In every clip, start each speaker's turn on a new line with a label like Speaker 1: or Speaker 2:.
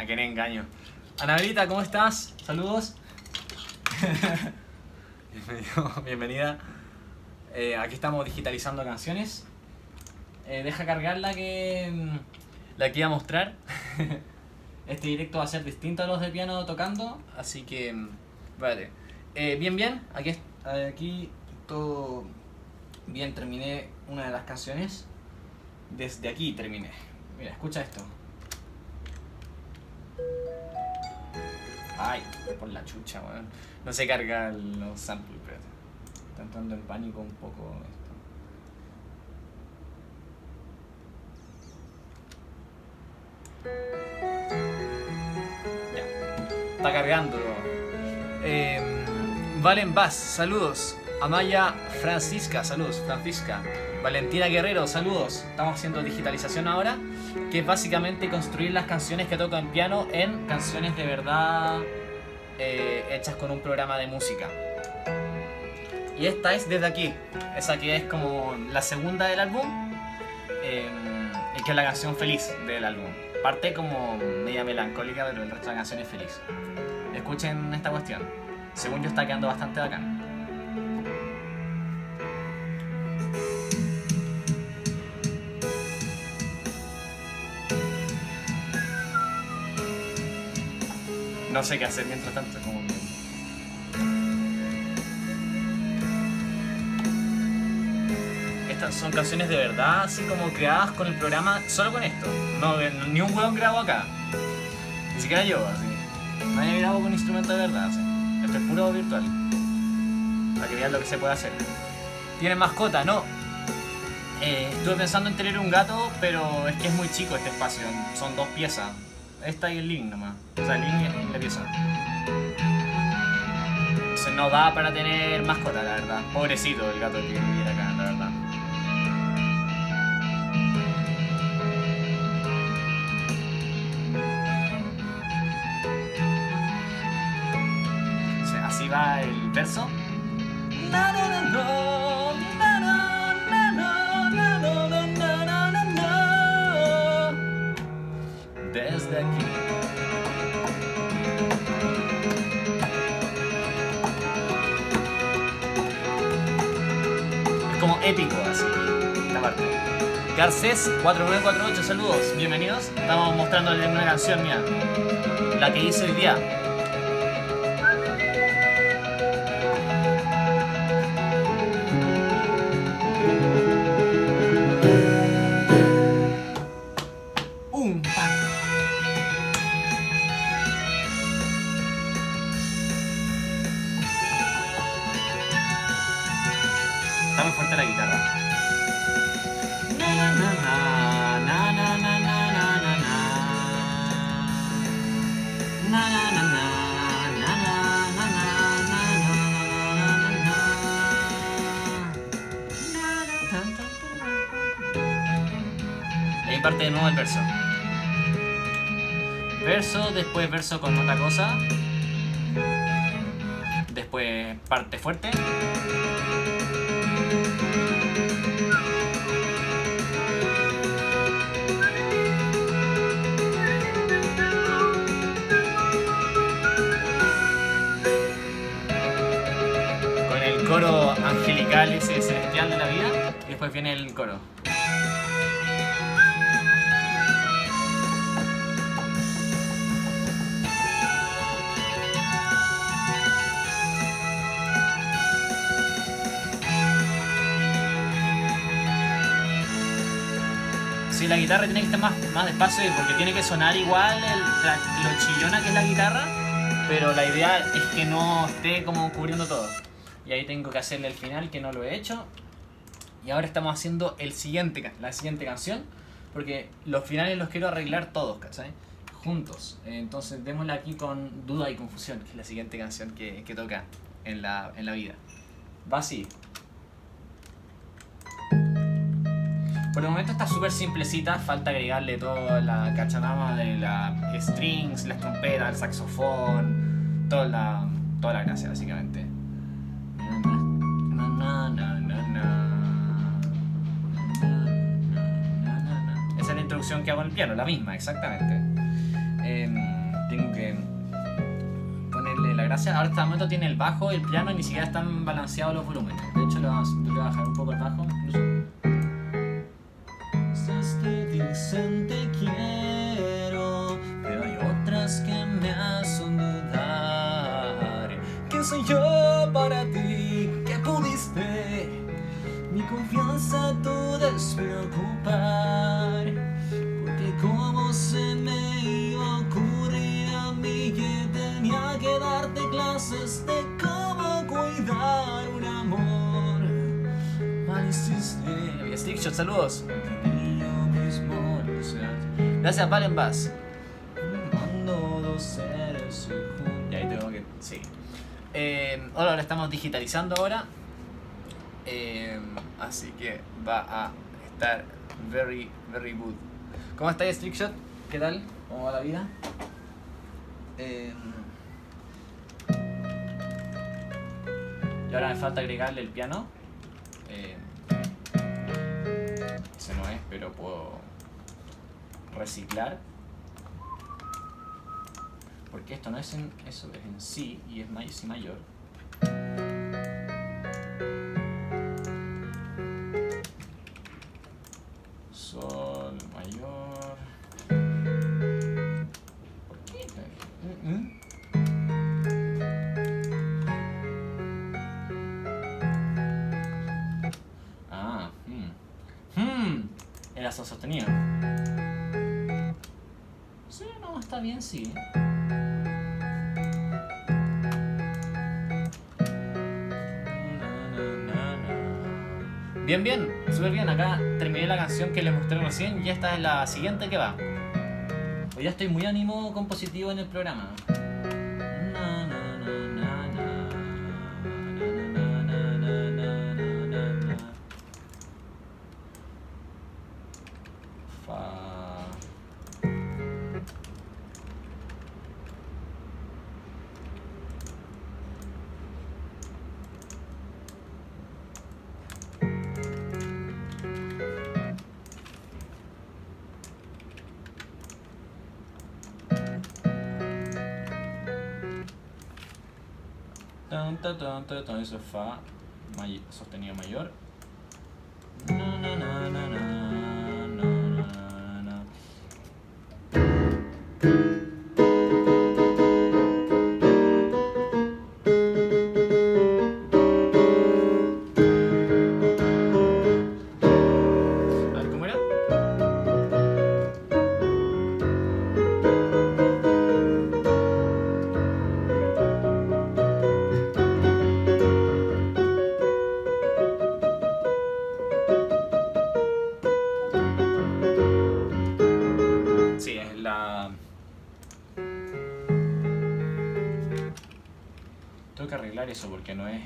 Speaker 1: A quién engaño. Anabelita, ¿cómo estás? Saludos. Bienvenido, bienvenida. Eh, aquí estamos digitalizando canciones. Eh, deja cargar la que, mm, la que iba a mostrar. Este directo va a ser distinto a los de piano tocando, así que... mm, Vale. Eh, bien, bien. Aquí, aquí todo bien. Terminé una de las canciones. Desde aquí terminé. Mira, escucha esto. Ay, por la chucha, weón. No se carga los samples, espérate. Está entrando en pánico un poco esto. Ya. Está cargándolo. Eh, Valen Vaz, saludos. Amaya Francisca, saludos. Francisca. Valentina Guerrero, saludos. Estamos haciendo digitalización ahora, que es básicamente construir las canciones que toco en piano en canciones de verdad eh, hechas con un programa de música. Y esta es desde aquí. Esa que es como la segunda del álbum. eh, y que es la canción feliz del álbum. Parte como media melancólica, pero el resto de la canción es feliz. Escuchen esta cuestión. Según yo está quedando bastante bacán. No sé qué hacer mientras tanto, como. Estas son canciones de verdad, así como creadas con el programa, solo con esto. No, ni un hueón grabó acá. Ni siquiera yo, así. Nadie grabó con instrumento de verdad, así. Esto es puro virtual. Para que vean lo que se puede hacer. ¿Tienen mascota? No. Eh, estuve pensando en tener un gato, pero es que es muy chico este espacio. Son dos piezas. Esta y el link nomás. O sea, el link y la pieza. Entonces no da para tener mascota, la verdad. Pobrecito el gato que viviera acá, la verdad. O sea, así va el verso. Moisés4948, saludos, bienvenidos. Estamos mostrando una canción mía, la que hice hoy día. Parte de nuevo el verso. Verso, después verso con otra cosa. Después parte fuerte. Con el coro angelical ese celestial de la vida. Después viene el coro. La guitarra tiene que estar más, más despacio porque tiene que sonar igual el- la- lo chillona que es la guitarra, pero la idea es que no esté como cubriendo todo. Y ahí tengo que hacerle el final que no lo he hecho. Y ahora estamos haciendo el siguiente, la siguiente canción, porque los finales los quiero arreglar todos, ¿cachai? Juntos. Entonces démosla aquí con Duda y Confusión, que es la siguiente canción que, que toca en la, en la vida. Va así. Por el momento está súper simplecita, falta agregarle toda la cachanama de las strings, las trompetas, el saxofón, toda la, toda la gracia básicamente. Esa es la introducción que hago en el piano, la misma, exactamente. Em, tengo que ponerle la gracia. Ahora este momento tiene el bajo, el piano y ni siquiera están balanceados los volúmenes. De hecho, le voy a bajar un poco el bajo. Dicen te quiero, pero hay otras que me hacen dudar. ¿Quién soy yo para ti? ¿Qué pudiste? Mi confianza tú despreocupar. Porque como se me iba a ocurrir a mí que tenía que darte clases de cómo cuidar un amor. Mal hiciste. Stickshot, saludos. Gracias, Valen Bass. Y ahí tengo que. Sí. Eh, ahora lo estamos digitalizando ahora. Eh, así que va a estar very, very good. ¿Cómo estáis, Strickshot? ¿Qué tal? ¿Cómo va la vida? Eh, y ahora me falta agregarle el piano. Ese no es, pero puedo reciclar. Porque esto no es en. Eso es en si y es may- si mayor. Sí. Bien, bien, súper bien. Acá terminé la canción que les mostré recién y esta es la siguiente que va. Hoy ya estoy muy ánimo compositivo en el programa. Na, na. Na, Tan, tan, Fa sostenido mayor.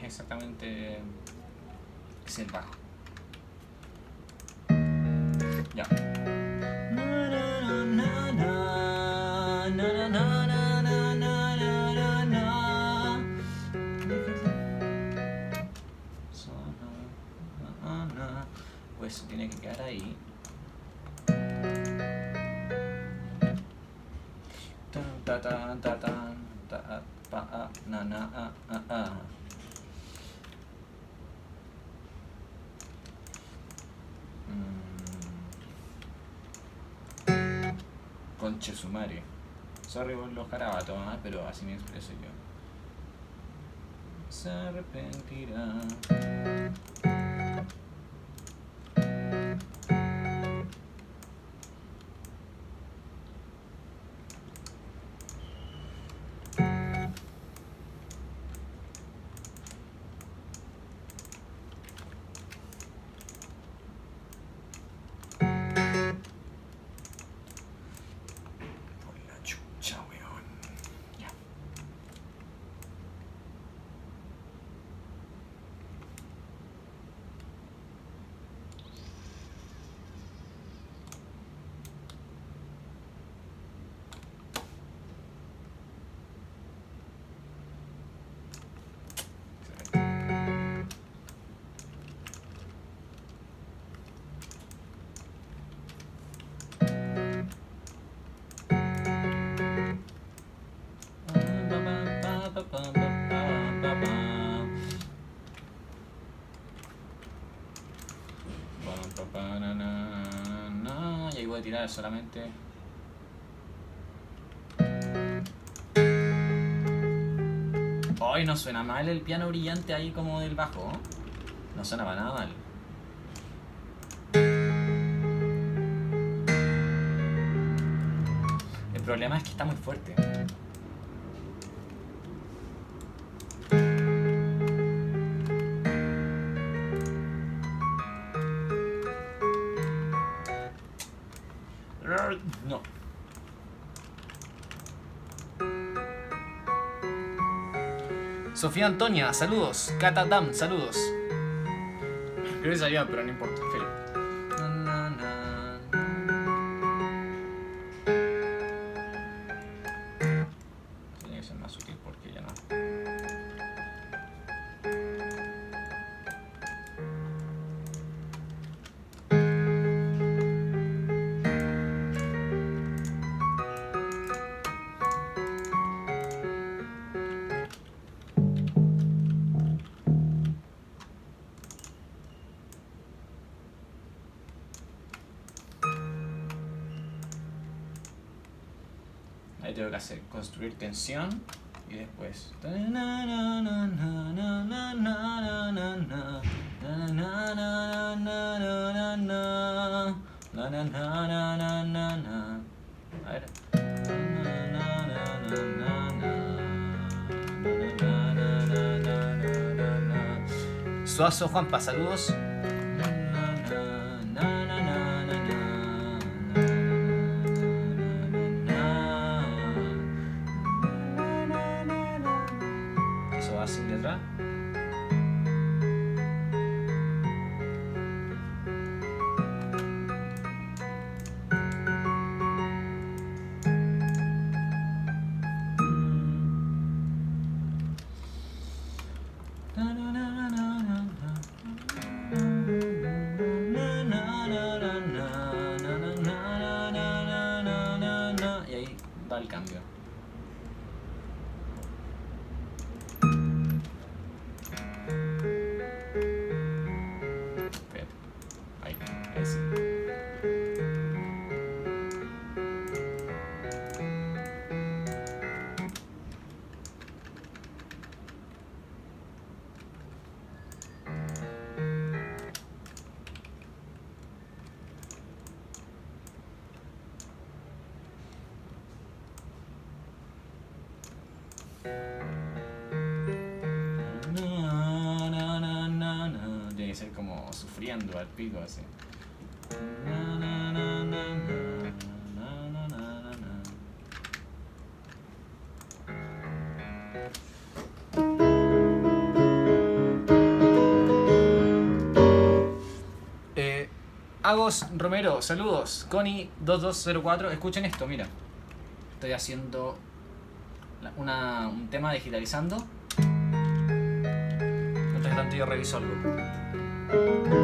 Speaker 1: Exactamente. Conche su madre. Sorry los carabatos, ¿ah? pero así me expreso yo. Se arrepentirá. Tirar solamente... Hoy no suena mal el piano brillante ahí como del bajo. No suena para nada mal. El problema es que está muy fuerte. No. Sofía Antonia, saludos. Cata Dam, saludos. Creo que sabía, pero no importa. Y después. A ver. Suazo Juanpa, saludos. pido, así. Eh, Agos Romero, saludos. Connie2204, escuchen esto, mira. Estoy haciendo una, un tema digitalizando. Mientras tanto yo reviso algo.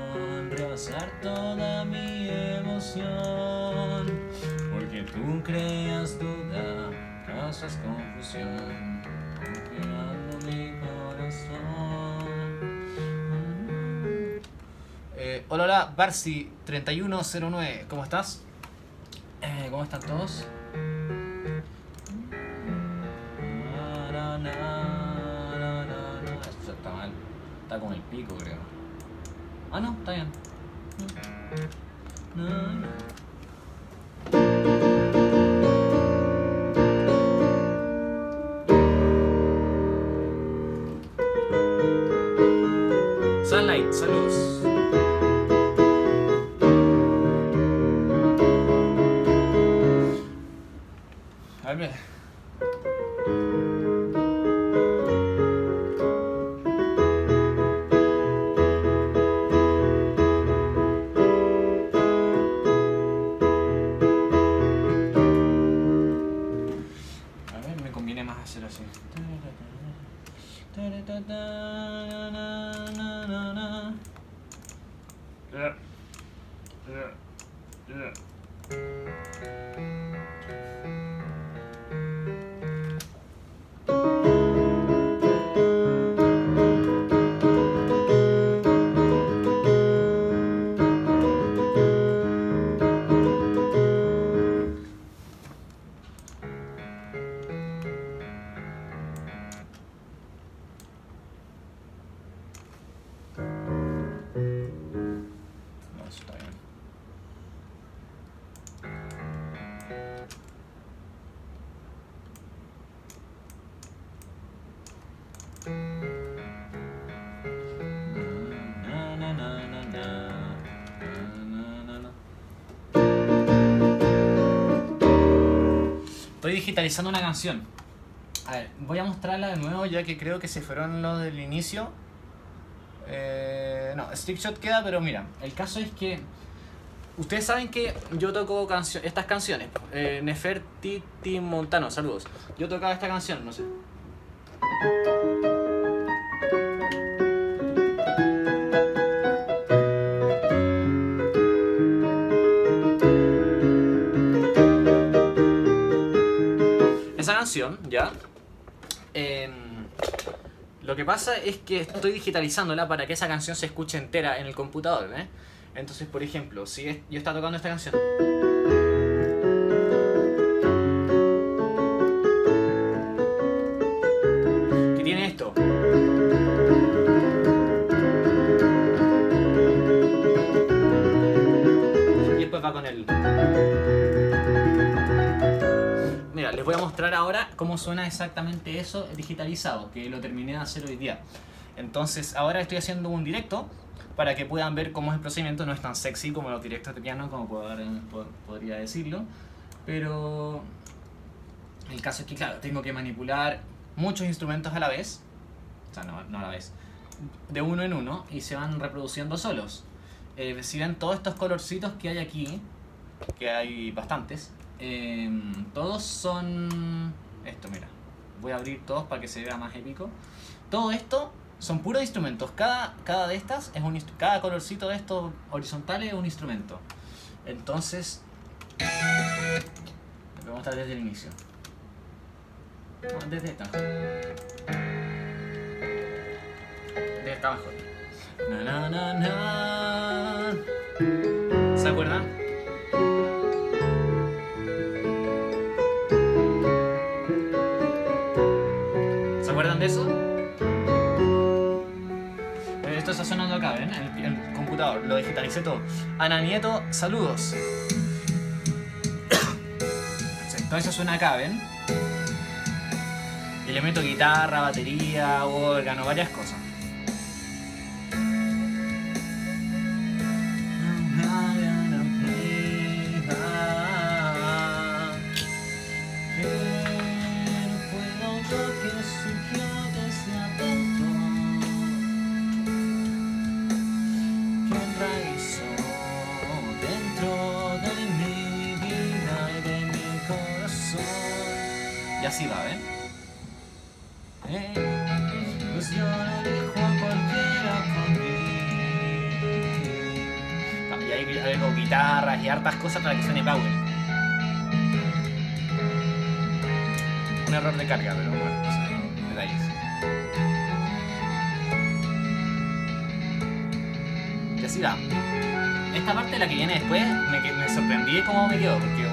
Speaker 1: toda mi emoción. Porque tú creas duda, causas confusión, confiando mi corazón. Eh, hola, hola, Barsi3109, ¿cómo estás? Eh, ¿Cómo están todos? Digitalizando una canción. A ver, voy a mostrarla de nuevo ya que creo que se fueron los del inicio. Eh, no, Stickshot queda, pero mira, el caso es que ustedes saben que yo toco cancio- estas canciones. Eh, Nefertiti Montano, saludos. Yo tocaba esta canción, no sé. ¿Ya? Em, lo que pasa es que estoy digitalizándola para que esa canción se escuche entera en el computador, ¿eh? Entonces, por ejemplo, si yo estaba tocando esta canción. Cómo suena exactamente eso digitalizado, que lo terminé de hacer hoy día. Entonces, ahora estoy haciendo un directo para que puedan ver cómo es el procedimiento. No es tan sexy como los directos de piano, como podría decirlo. Pero el caso es que, claro, tengo que manipular muchos instrumentos a la vez. O sea, no, a la vez. De uno en uno y se van reproduciendo solos. Eh, si ven todos estos colorcitos que hay aquí, que hay bastantes, em, todos son... Esto, mira. Voy a abrir todos para que se vea más épico. Todo esto son puros instrumentos. Cada, cada de estas es un cada colorcito de estos horizontales es un instrumento. Entonces, lo voy a mostrar desde el inicio. Desde esta. Desde esta abajo. ¿Se acuerdan? Está sonando acá, ¿ven? El, el computador, lo digitalicé todo. Ana Nieto, saludos. Eso suena acá, ¿ven? Y guitarra, batería, órgano, varias cosas. Hartas cosas para que suene power. Un error de carga, pero bueno, son detalles. Y así va. Esta parte, la que viene después, me, me sorprendí cómo me quedó, porque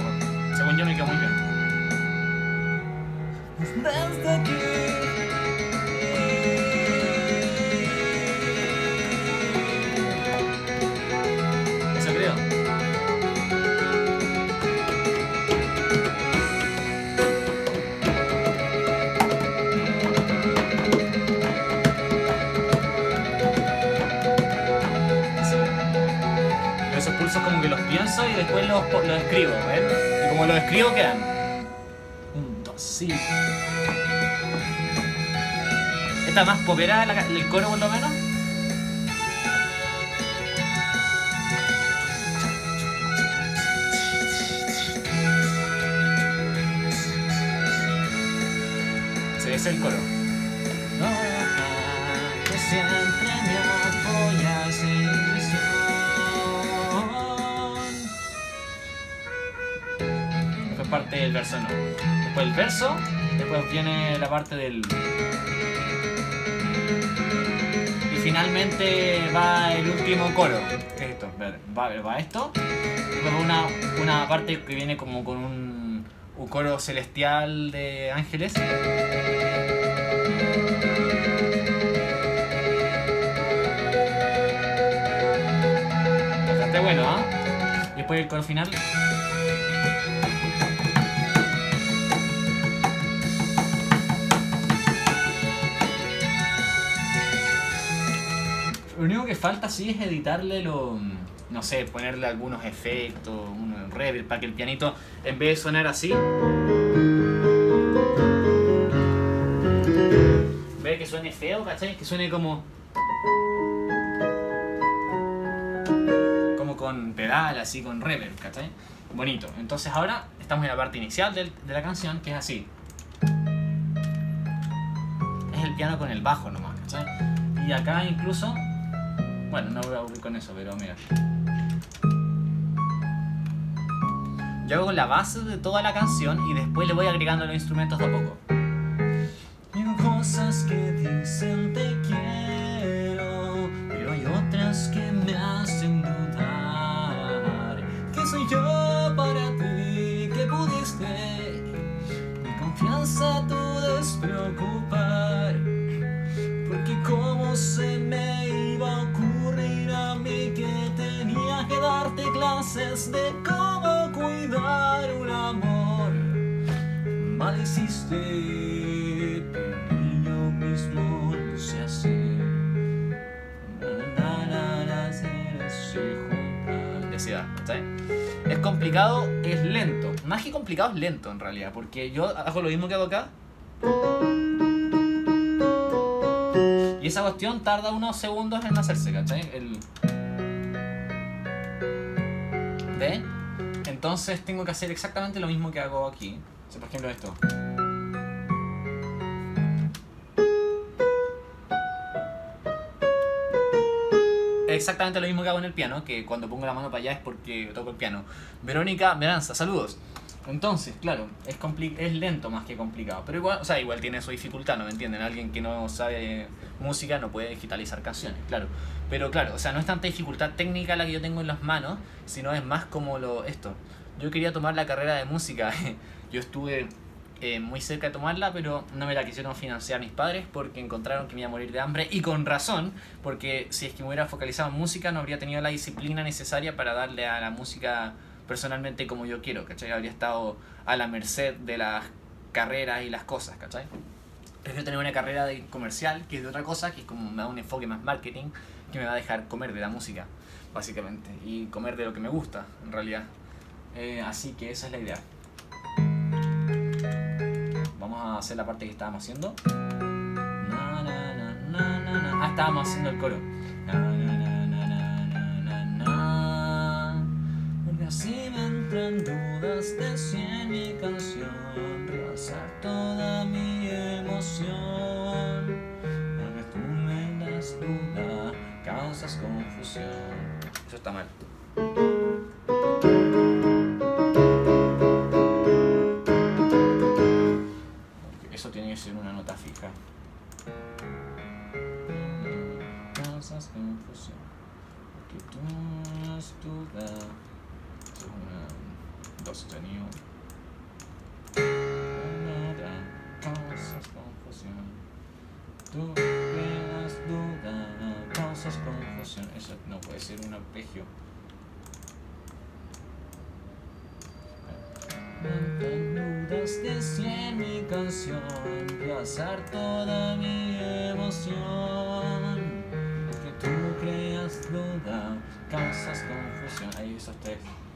Speaker 1: según yo me quedó muy bien. Después los, los escribo, ¿ven? Y como los escribo quedan. Un, dos, sí. ¿Está más popera el coro por lo menos? Sí, ese es el coro. Del verso no. Después el verso, después viene la parte del. Y finalmente va el último coro. ¿Qué es esto? Va, va esto. Después va una, una parte que viene como con un, un coro celestial de ángeles. Bastante bueno, ¿ah? Y después el coro final. Falta sí es editarle lo. No sé, ponerle algunos efectos, un reverb para que el pianito, en vez de sonar así. De que suene feo, ¿cachai? Que suene como. Como con pedal, así, con reverb, ¿cachai? Bonito. Entonces ahora estamos en la parte inicial de la canción, que es así. Es el piano con el bajo nomás, ¿cachai? Y acá incluso. Bueno, no voy a aburrir con eso, pero mira. Yo hago la base de toda la canción y después le voy agregando los instrumentos de a poco. Digo cosas que dicen te quiero, pero hay otras que me hacen dudar. ¿Qué soy yo para ti? ¿Qué pudiste? Mi confianza tú despreocupar. Clases de cómo cuidar un amor. Mal hiciste, yo mismo lo sé hacer. Es complicado, es lento. Más que complicado, es lento en realidad. Porque yo hago lo mismo que hago acá. Y esa cuestión tarda unos segundos en hacerse, ¿cachai? El... ¿Ve? Entonces tengo que hacer exactamente lo mismo que hago aquí. O por ejemplo esto. Exactamente lo mismo que hago en el piano, que cuando pongo la mano para allá es porque toco el piano. Verónica Meranza, saludos. Entonces, claro, es, compli- es lento más que complicado. Pero igual, o sea, igual tiene su dificultad, ¿no me entienden? Alguien que no sabe música no puede digitalizar canciones, claro. Pero claro, o sea, no es tanta dificultad técnica la que yo tengo en las manos, sino es más como lo esto. Yo quería tomar la carrera de música. Yo estuve eh, muy cerca de tomarla, pero no me la quisieron financiar mis padres porque encontraron que me iba a morir de hambre y con razón, porque si es que me hubiera focalizado en música no habría tenido la disciplina necesaria para darle a la música personalmente como yo quiero, ¿cachai? Habría estado a la merced de las carreras y las cosas, ¿cachai? Prefiero tener una carrera de comercial, que es de otra cosa, que es como me da un enfoque más marketing, que me va a dejar comer de la música, básicamente, y comer de lo que me gusta, en realidad. Eh, así que esa es la idea. Vamos a hacer la parte que estábamos haciendo. Ah, estábamos haciendo el coro. Así me entran dudas de si en mi canción realzar toda mi emoción. Porque tú me das duda, causas confusión. Eso está mal. Eso tiene que ser una nota fija. Causas confusión. Porque tú me das duda. Eso es una do sostenido. Nada, causas confusión. Tú creas duda, causas confusión. Eso no puede ser un arpegio. Dudas de mi canción pasar toda mi emoción. Que tú creas
Speaker 2: duda, causas confusión. Ahí esos.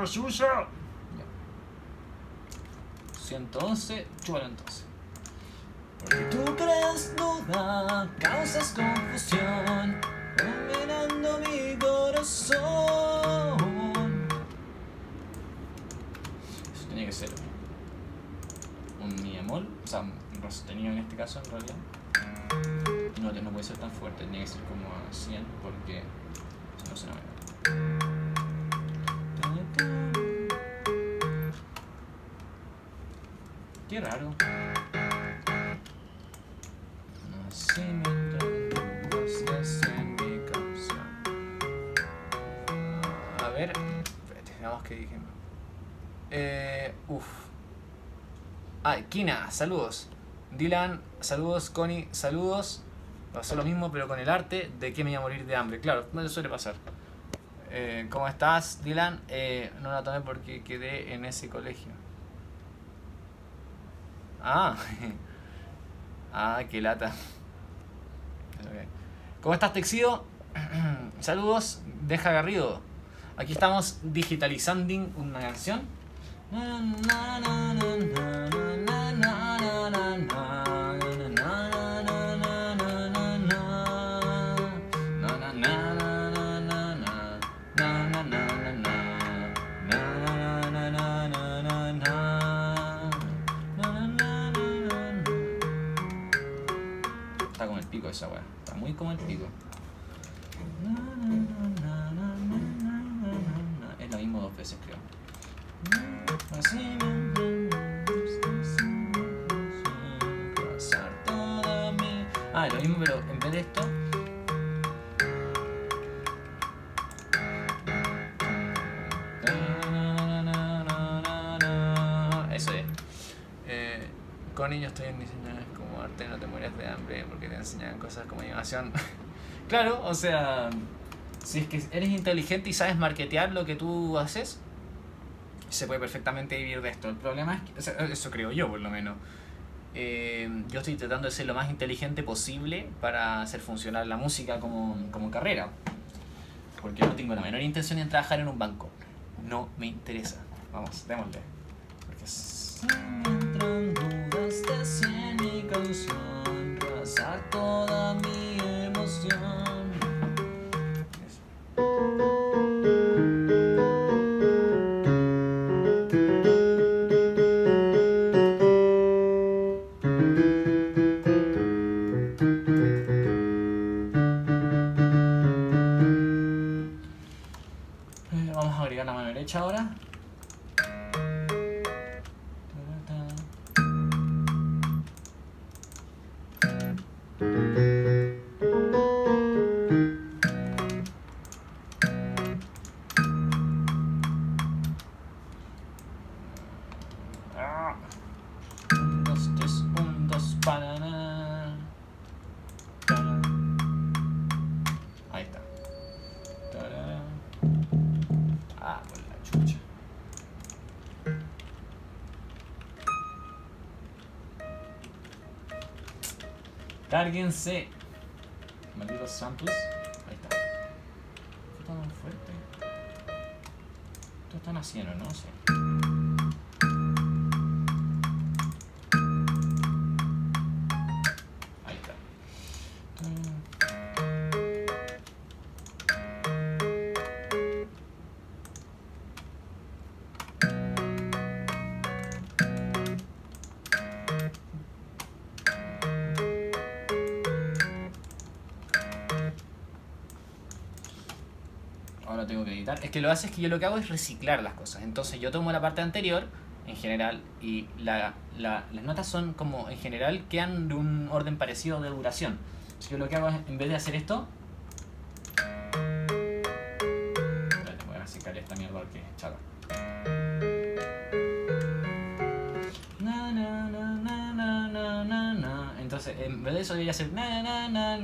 Speaker 2: ¡Ah, por la suya! 111, chúbalo entonces. Porque tú creas duda, causas confusión, dominando mi corazón. Eso tenía que ser un mi bemol, o sea, un sostenido en este caso en realidad. No, no puede ser tan fuerte, tenía que ser como a 100 porque si no se me Qué raro.
Speaker 1: A ver, veamos qué dije. Eh, uf. Ay, Kina, saludos. Dylan, saludos. Connie, saludos. Pasó lo mismo, pero con el arte. ¿De qué me iba a morir de hambre? Claro, no le suele pasar. Eh, ¿Cómo estás, Dylan? Eh, no la tomé porque quedé en ese colegio. Ah, ah, qué lata. ¿Cómo estás, Texido? Saludos, deja Garrido. Aquí estamos digitalizando una canción.
Speaker 2: Como el pico. Es lo mismo dos veces, creo. Ah, lo mismo, pero en vez de esto. Eso es.
Speaker 1: Eh, con niños estoy en diseño no te mueres de hambre porque te enseñan cosas como animación. claro, o sea, si es que eres inteligente y sabes marketear lo que tú haces, se puede perfectamente vivir de esto. El problema es que, eso creo yo por lo menos. Eh, yo estoy tratando de ser lo más inteligente posible para hacer funcionar la música como, como carrera. Porque no tengo la menor intención en trabajar en un banco. No me interesa. Vamos, démosle. Porque es-
Speaker 2: Entran
Speaker 1: Cárguense. Es que lo hace es que yo lo que hago es reciclar las cosas. Entonces yo tomo la parte anterior, en general, y la, la- las notas son como, en general, quedan de un orden parecido de duración. Entonces yo lo que hago es, en vez de hacer esto...
Speaker 2: Voy a reciclar esta mierda es chata.
Speaker 1: Entonces, en vez de eso, yo voy a hacer na, na,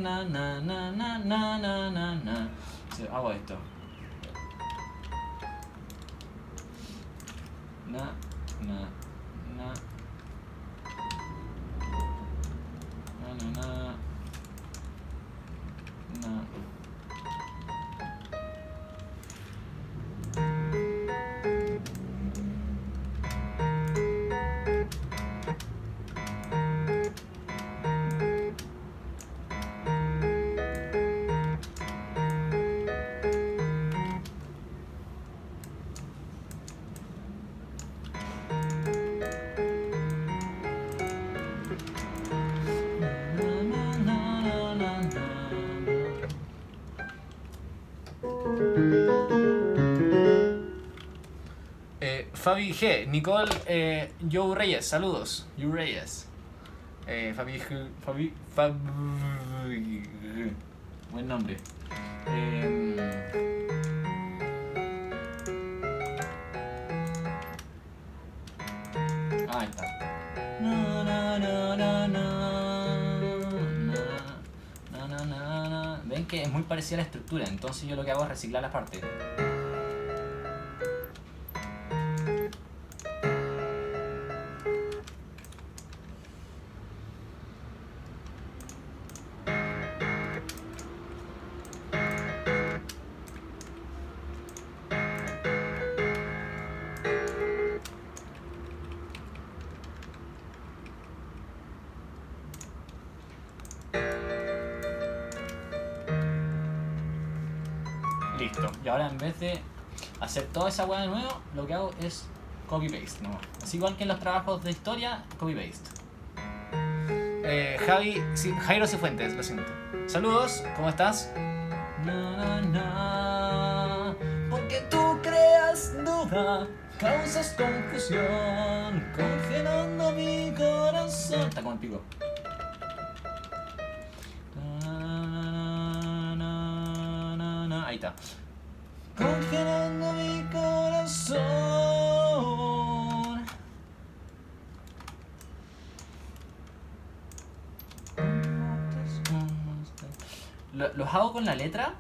Speaker 1: G, Nicole eh, Joe Reyes, saludos. Joe Reyes. Eh, Fabi, Fabi, Fabi,
Speaker 2: Buen nombre. Eh, ahí está. Ven que es muy parecida a la estructura, entonces yo lo que hago es reciclar las partes. Y ahora en vez de hacer toda esa hueá de nuevo, lo que hago es copy-paste nomás. Así igual que en los trabajos de historia, copy-paste.
Speaker 1: Eh, Javi, sí, Jairo Cifuentes, lo siento. Saludos, ¿cómo estás?
Speaker 2: Na, na, na. Creas duda, causas confusión, congelando mi corazón. Está como el pico. Congelando mi corazón. Lo- Los hago con la letra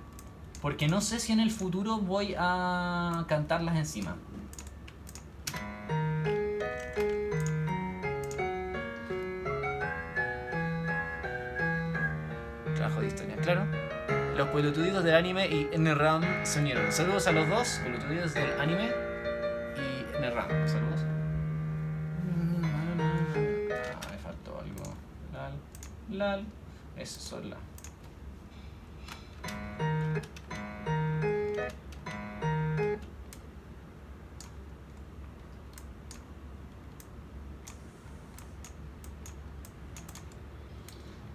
Speaker 2: porque no sé si en el futuro voy a cantarlas encima.
Speaker 1: Nerram Soñero. Saludos a los dos, con los días del anime y Nerram. Saludos.
Speaker 2: Ah, me faltó algo. Lal, lal. Eso, sola.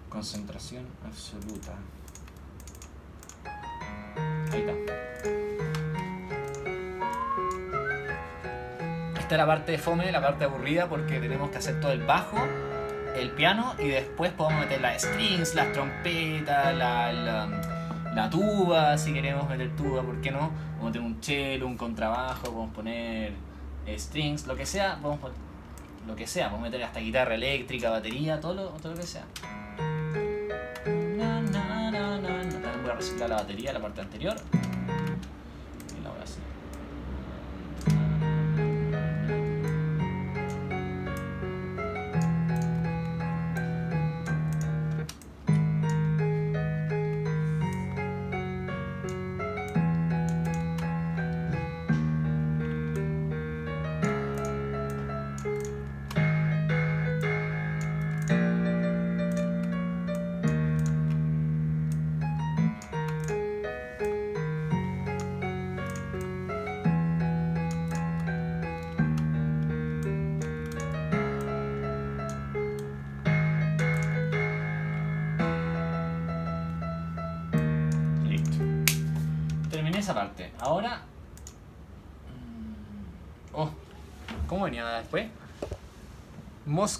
Speaker 2: Concentración absoluta.
Speaker 1: Esta es la parte de fome, la parte aburrida, porque tenemos que hacer todo el bajo, el piano y después podemos meter las strings, las trompetas, la, la, la tuba, si queremos meter tuba, ¿por qué no? Podemos meter un cello, un contrabajo, podemos poner eh, strings, lo que sea, podemos pon- lo que sea, podemos meter hasta guitarra eléctrica, batería, todo lo, todo lo que sea. También voy a reciclar la batería, la parte anterior.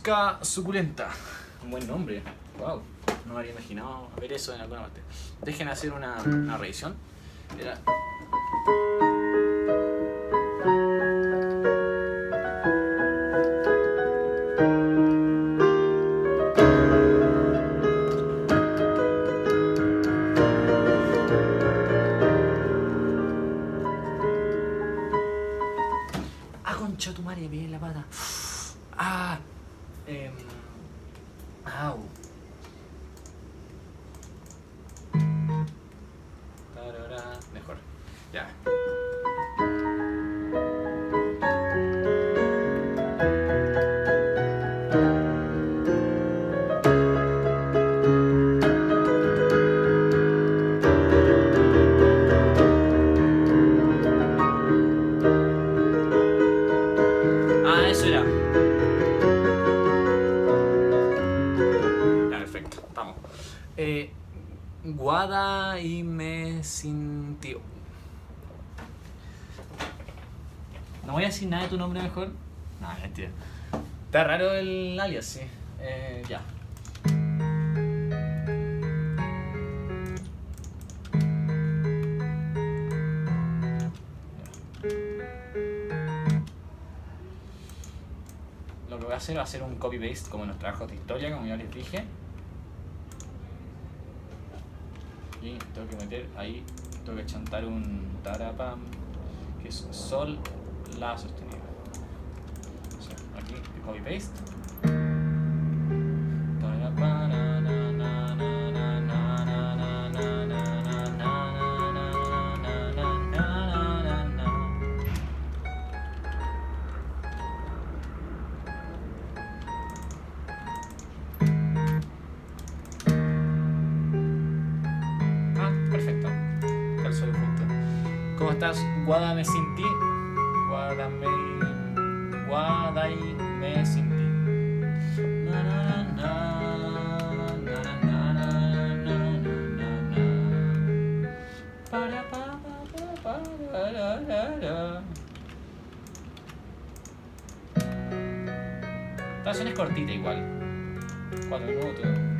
Speaker 1: Mosca suculenta.
Speaker 2: un buen nombre. Wow. No me habría imaginado ver eso en alguna parte. Dejen hacer una, una revisión. Era- Mejor. Ya.
Speaker 1: Está raro el alias, sí.
Speaker 2: Eh, ya. Lo que voy a hacer va a ser un copy-paste como en los trabajos de historia, como ya les dije. Y tengo que meter ahí, tengo que chantar un tarapam, que es sol, la sostenido. Copy-paste.
Speaker 1: Ah, perfecto. Calzó ahí justo. ¿Cómo estás? Guada me sentí. Guada
Speaker 2: Esta canción es cortita igual. Cuatro minutos.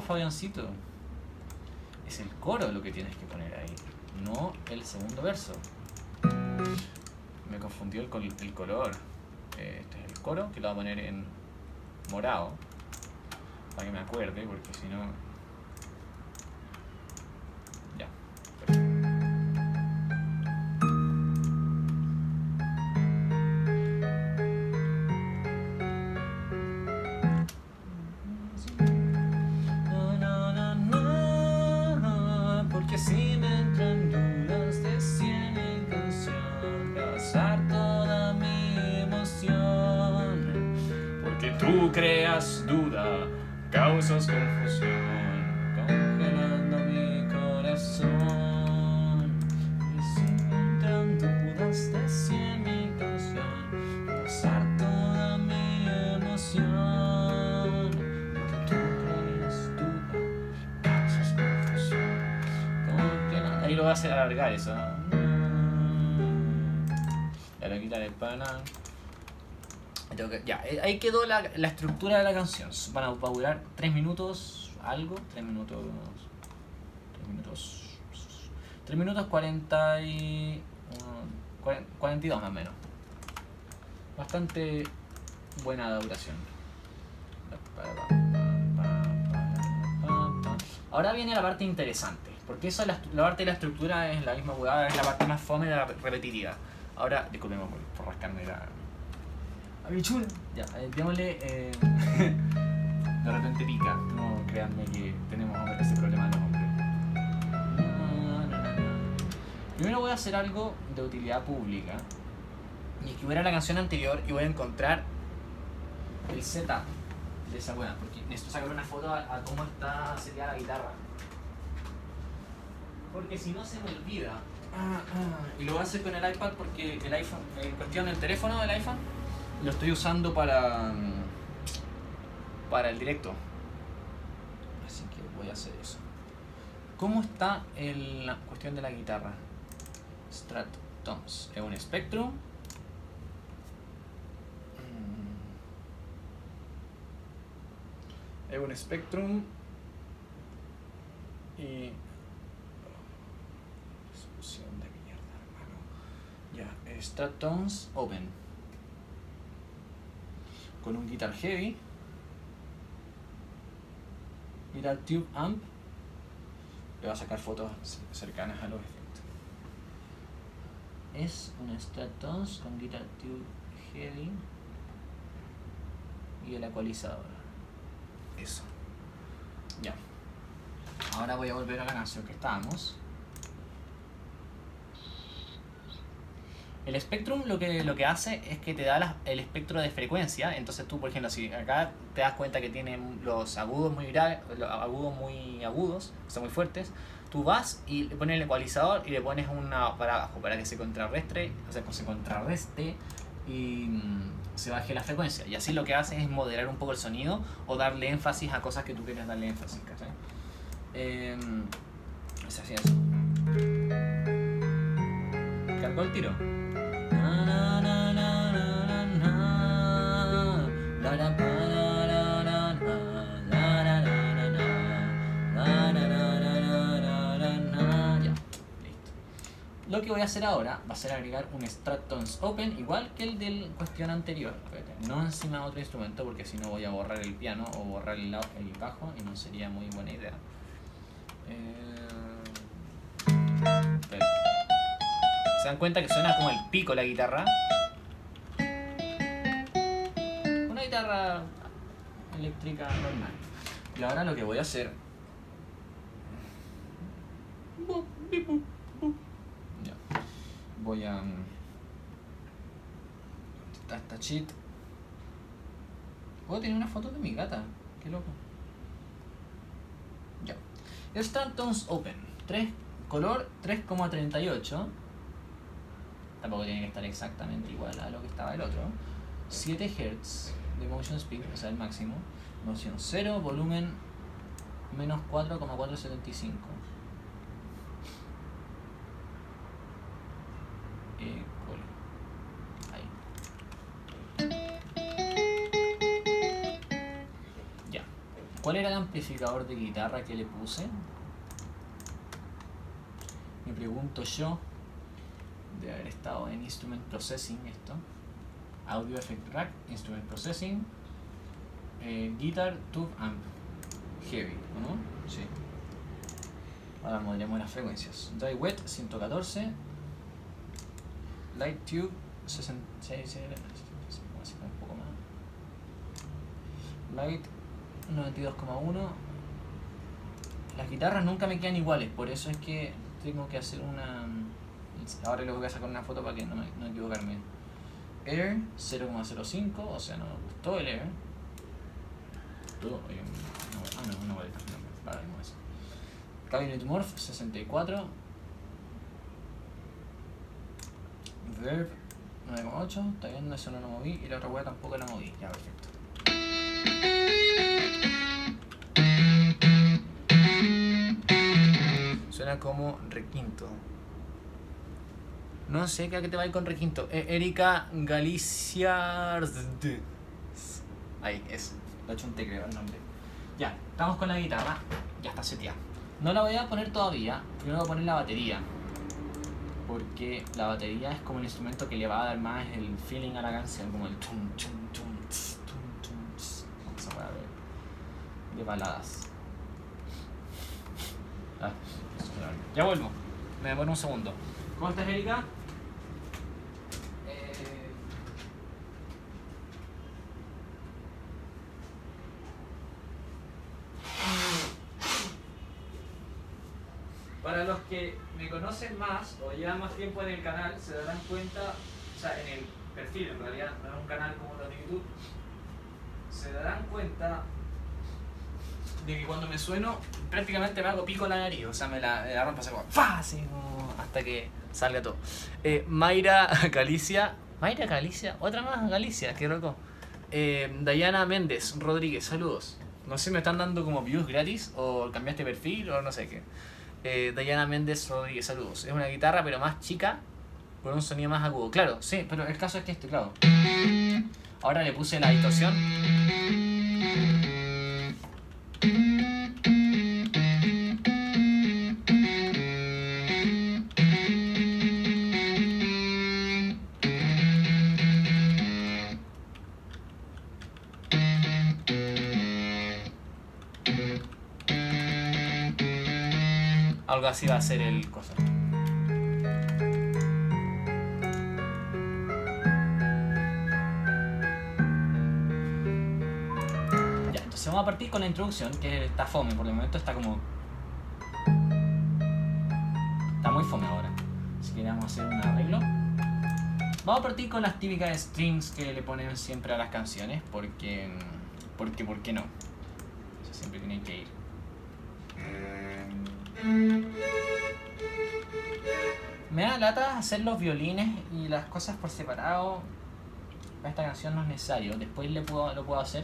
Speaker 2: Fabiancito. Es el coro lo que tienes que poner ahí, no el segundo verso. Me confundió el, el color. Este es el coro, que lo voy a poner en morado. Para que me acuerde, porque si no. Vas a alargar eso. ¿no? Ya le quitar el pana. Ya, eh, ahí quedó la, la estructura de la canción. Van a, va a durar 3 minutos, algo, 3 minutos. 3 minutos. 3 minutos 40 y. uh, 40 42 más o menos. Bastante buena duración. Ahora viene la parte interesante. Porque eso, la, la parte de la estructura es la misma jugada, es la parte más fome de la repetitiva. Ahora, disculpeme por, por rascarme la. Habichula. Ya, eh, démosle. eh, de repente pica. No créanme que tenemos ese problema los hombres. No, no, no, no. Primero voy a hacer algo de utilidad pública. Y es que voy a a la canción anterior y voy a encontrar el setup de esa weá. Porque necesito sacar una foto a, a cómo está seteada la guitarra. Porque si no se me olvida. Ah, ah. Y lo hacer con el iPad porque el iPhone, en cuestión del teléfono del iPhone, lo estoy usando para. mm, para el directo. Así que voy a hacer eso. ¿Cómo está el- la cuestión de la guitarra? Strat Toms. Es un Spectrum. Mm. Es un Spectrum. Y. Resolución de mierda, hermano. Ya, Strat Tones Open. Con un Guitar Heavy. Guitar Tube Amp. Le voy a sacar fotos cercanas a los efectos. Es un Stratones con Guitar Tube Heavy y el ecualizador. Eso. Ya. Ahora voy a volver a la canción que estábamos. El Spectrum lo que, lo que hace es que te da la- el espectro de frecuencia. Entonces tú, por ejemplo, si acá te das cuenta que tiene los agudos muy graves, los agudos muy agudos, sea, muy fuertes, tú vas y le pones el ecualizador y le pones una para abajo para que se contrarrestre, o sea, se contrarreste y mm, se baje la frecuencia. Y así lo que hace es moderar un poco el sonido o darle énfasis a cosas que tú quieres darle énfasis, ¿cachai? Em, es así eso. Cargó el tiro. Lo que voy a hacer ahora va a ser agregar un Strattones Open igual que el del cuestión anterior. No encima otro instrumento porque si no voy a borrar el piano o borrar el bajo y no sería muy buena idea. Eh, ¿Se dan cuenta que suena como el pico la guitarra? Una guitarra eléctrica normal. Y ahora lo que voy a hacer. Ya. Voy a. ¿Dónde está esta cheat? Puedo tener una foto de mi gata. Qué loco. Ya. Stanton's Open. 3, color 3,38. Tampoco tiene que estar exactamente igual a lo que estaba el otro. 7 Hz de motion speed, o sea, el máximo. Moción 0, volumen menos 4,475. Eh. Ahí. Ya. ¿Cuál era el amplificador de guitarra que le puse? Me pregunto yo de haber estado en Instrument Processing esto. Audio Effect Rack, Instrument Processing, eh, Guitar Tube Amp, Heavy, ¿o ¿no? Sí. Ahora modelemos las frecuencias. Dry Wet 114, Light Tube 66, vamos a sacar un poco más. Light 92,1. Las guitarras nunca me quedan iguales, por eso es que tengo que hacer una. Ahora les voy a sacar una foto para que no, me, no equivocarme. Air 0,05, o sea, no me gustó el Air. Todo, oye, no, ah, no, no, para no eso. Cabinet Morph 64. Verb 9,8. Está bien, eso no lo moví. Y la otra hueá tampoco la moví. Ya, perfecto. Suena como requinto. No sé a qué te va a ir con requinto. Eh, Erika Galicia. Ahí, es. Lo he hecho creo el nombre. Ya, estamos con la guitarra. Ya está seteada. No la voy a poner todavía. Primero voy a poner la batería. Porque la batería es como el instrumento que le va a dar más el feeling a la canción. Como el tum, tum, tum, tss, tum, tum, tss. Vamos a ver. De baladas. Ah, ya vuelvo. Me demoro un segundo. ¿Cómo estás, Erika? Eh, Para los que me conocen más o llevan más tiempo en el canal, se darán cuenta, o sea, en el perfil, en realidad, no es un canal como los de YouTube, se darán cuenta de que cuando me sueno, prácticamente me hago pico en la nariz, o sea, me la, la rompo así como, ¡fa! Así como hasta que salga todo. Eh, Mayra Galicia, Mayra Galicia, otra más Galicia, qué loco. Eh, Dayana Méndez Rodríguez, saludos. No sé si me están dando como views gratis o cambiaste perfil o no sé qué. Eh, Dayana Méndez Rodríguez, saludos. Es una guitarra pero más chica, con un sonido más agudo. Claro, sí, pero el caso es que este, claro. Ahora le puse la distorsión. Así va a ser el cosa. Ya, entonces vamos a partir con la introducción, que está fome, por el momento está como... Está muy fome ahora. Así que vamos a hacer un arreglo. Vamos a partir con las típicas strings que le ponen siempre a las canciones, porque... Porque, ¿por qué no? Eso siempre tiene que ir. Me da lata hacer los violines y las cosas por separado. Para esta canción no es necesario. Después le puedo, lo puedo hacer.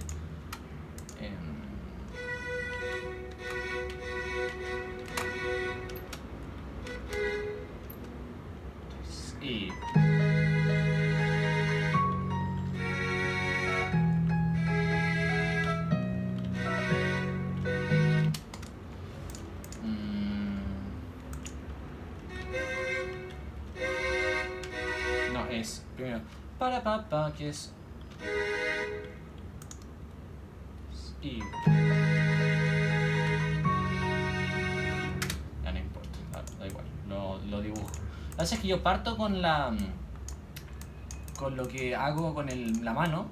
Speaker 2: Para pa pa, que es. Y. Ya no importa, da, igual, lo, lo dibujo. Lo que pasa es que yo parto con la. con lo que hago con el, la mano,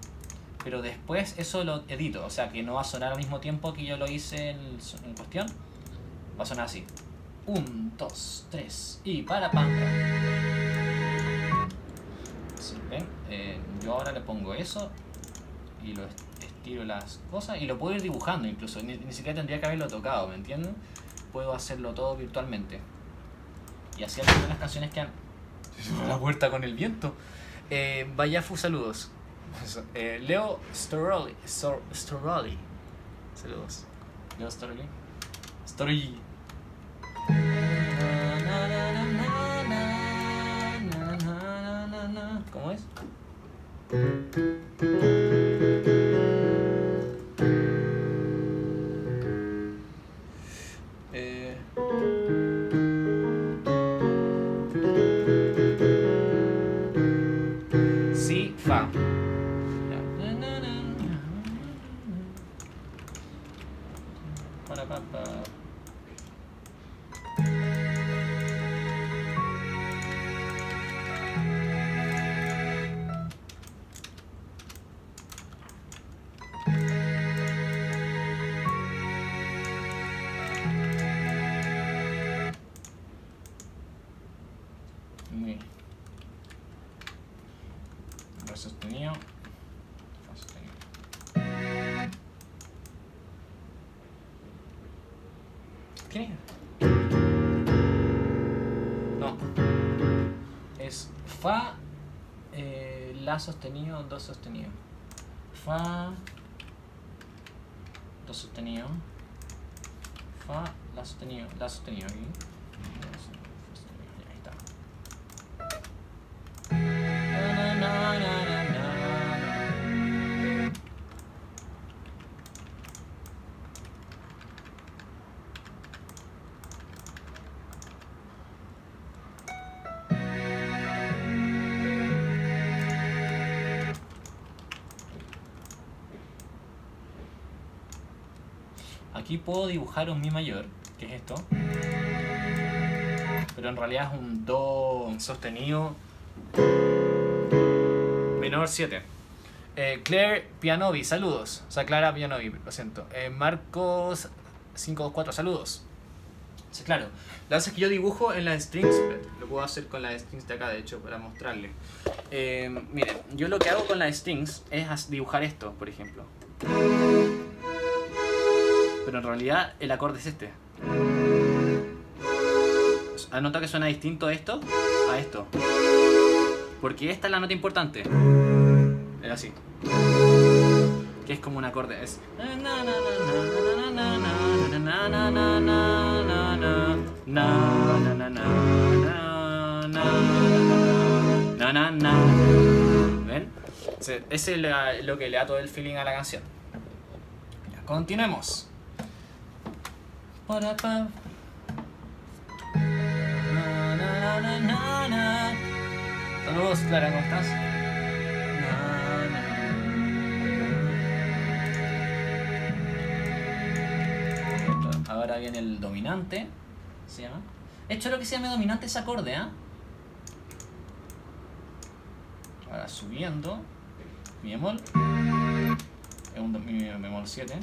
Speaker 2: pero después eso lo edito, o sea que no va a sonar al mismo tiempo que yo lo hice en, en cuestión. Va a sonar así. Un, dos, tres y para pam. Pongo eso y lo est- estiro las cosas y lo puedo ir dibujando incluso. Ni, siquiera tendría que haberlo tocado, ¿me entienden? Puedo hacerlo todo virtualmente. Y así algunas de las canciones que han... La puerta con el viento. Eh, Vayafu, saludos. Eh, Leo Storoli. Stor- Storoli. Saludos. Leo Storoli. Story. ¿Cómo es? thank you Fa, eh, La sostenido, Do sostenido. Fa, Do sostenido. Fa, La sostenido, La sostenido aquí. Puedo dibujar un Mi mayor, que es esto. Pero en realidad es un Do sostenido menor 7.
Speaker 1: Eh, Claire Pianovi, saludos. O sea, Clara Pianovi, lo siento. Eh, Marcos 524, saludos. Claro. La verdad es que yo dibujo en las strings, lo puedo hacer con las strings de acá, de hecho, para mostrarle. Eh, miren, yo lo que hago con las strings es dibujar esto, por ejemplo. Pero en realidad el acorde es este. ¿Anota que suena distinto esto a esto? Porque esta es la nota importante. Es así. Que es como un acorde. Es. ¿Ven? Ese es lo que le da todo el feeling a la canción. Continuemos. Para, pa. Na, na, na, na. Saludos, Clara, ¿cómo estás? Ahora viene el dominante. ¿Se llama? Hecho, lo que se llama dominante es acorde, ¿ah? Ahora subiendo. Mi bemol. Es un mi bemol 7.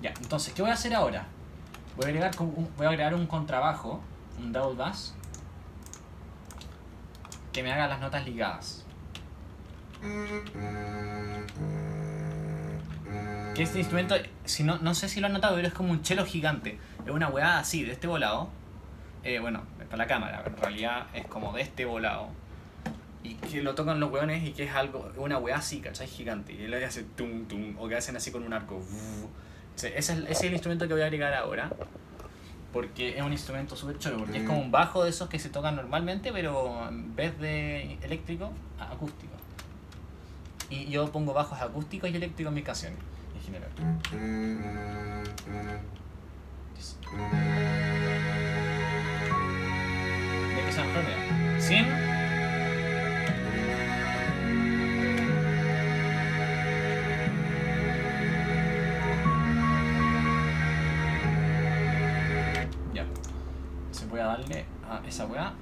Speaker 1: Ya, entonces, ¿qué voy a hacer ahora? Voy a agregar, voy a agregar un contrabajo, un double bass, que me haga las notas ligadas. Que este instrumento, si no, no sé si lo han notado, pero es como un chelo gigante. Es una weá así, de este volado. Eh, bueno, para la cámara, pero en realidad es como de este volado. Y que lo tocan los weones y que es algo, una weá así, ¿cachai? Gigante. Y él hace tum tum, o que hacen así con un arco. Ese, es, ese es el instrumento que voy a agregar ahora. Porque es un instrumento súper chulo, porque es como un bajo de esos que se tocan normalmente, pero en vez de eléctrico, acústico. Y yo pongo bajos acústicos y eléctricos en mis canciones, en general. ¿De qué se llama Jorge? Sin. Ya. Entonces voy a darle a esa weá.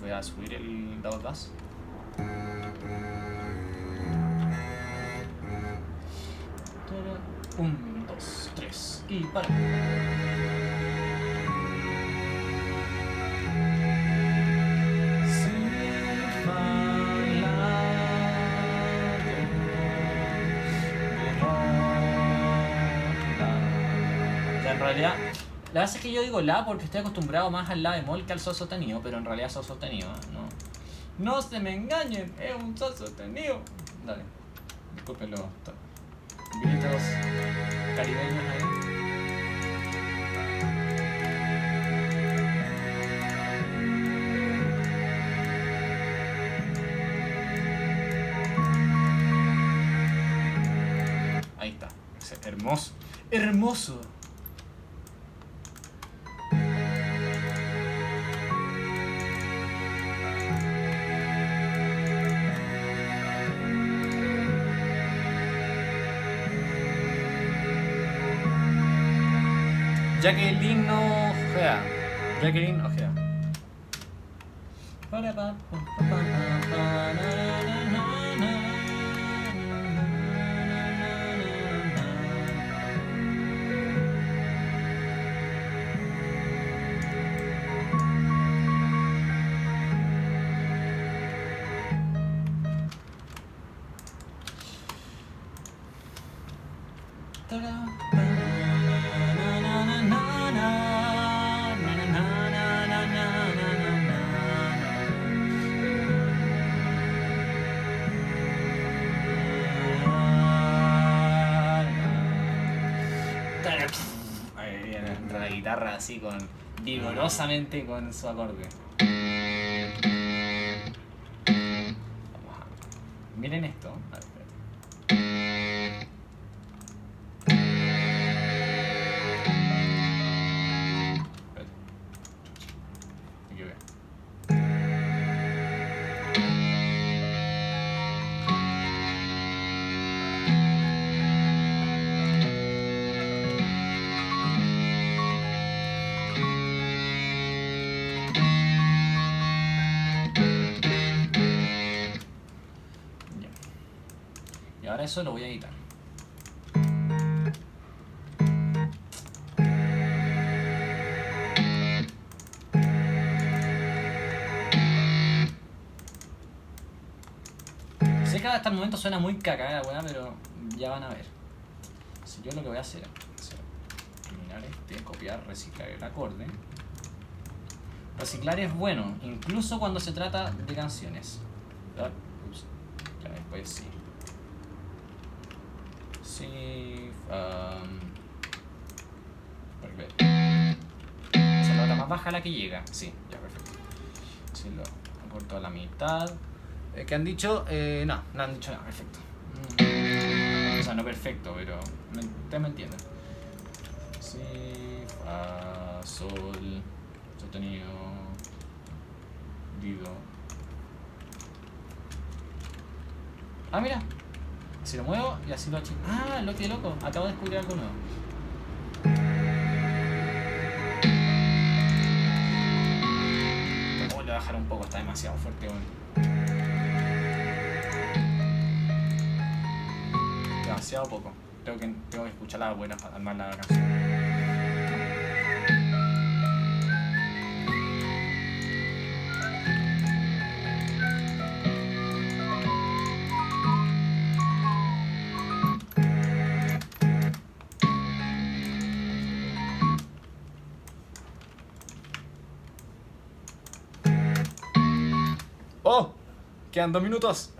Speaker 1: Voy a subir el double bass. Tres y para. Ya, en realidad, la verdad es que yo digo la porque estoy acostumbrado más al la bemol que al sol sostenido, pero en realidad sol sostenido, ¿eh? no. No se me engañen, es un sol sostenido. Dale, disculpen gritos caribeños. Ahí hermoso, hermoso. Jacqueline Ojea. Jacqueline Ojea. Así con vigorosamente con su acorde. Miren esto.
Speaker 2: Eso lo voy a editar. Sé que hasta el momento suena muy caca la weá, pero ya van a ver. Si yo lo que voy a hacer es eliminar este, copiar, reciclar el acorde. Reciclar es bueno, incluso cuando se trata de canciones. Ah, después sí. Sí. Um. Esa es la nota más baja la que llega. Sí, ya perfecto. Si lo corto a la mitad.
Speaker 1: Eh, ¿Qué han dicho? Eh, no.
Speaker 2: No han dicho nada, perfecto. Mm. O sea, no perfecto, pero me, ustedes me entienden. Si, fa, sol, sostenido, dido. Ah, mira. Si lo muevo y así lo achico. Ah, lo que loco. Acabo de descubrir algo nuevo. Voy a bajar un poco, está demasiado fuerte, weón. Demasiado poco. Tengo que, tengo que escuchar la buena para armar la canción.
Speaker 1: Quedan dos minutos.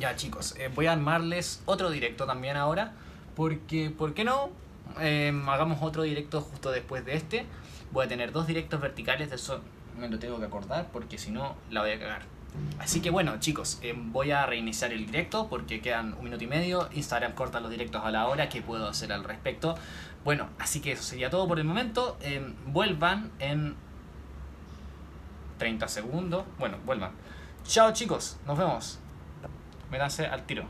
Speaker 1: Ya chicos, eh, voy a armarles otro directo también ahora. Porque, ¿por qué no? Eh, hagamos otro directo justo después de este. Voy a tener dos directos verticales, de eso me lo tengo que acordar porque si no la voy a cagar. Así que bueno chicos, eh, voy a reiniciar el directo porque quedan un minuto y medio. Instagram corta los directos a la hora. ¿Qué puedo hacer al respecto? Bueno, así que eso sería todo por el momento. Eh, vuelvan en 30 segundos. Bueno, vuelvan. Chao chicos, nos vemos. Métanse al tiro.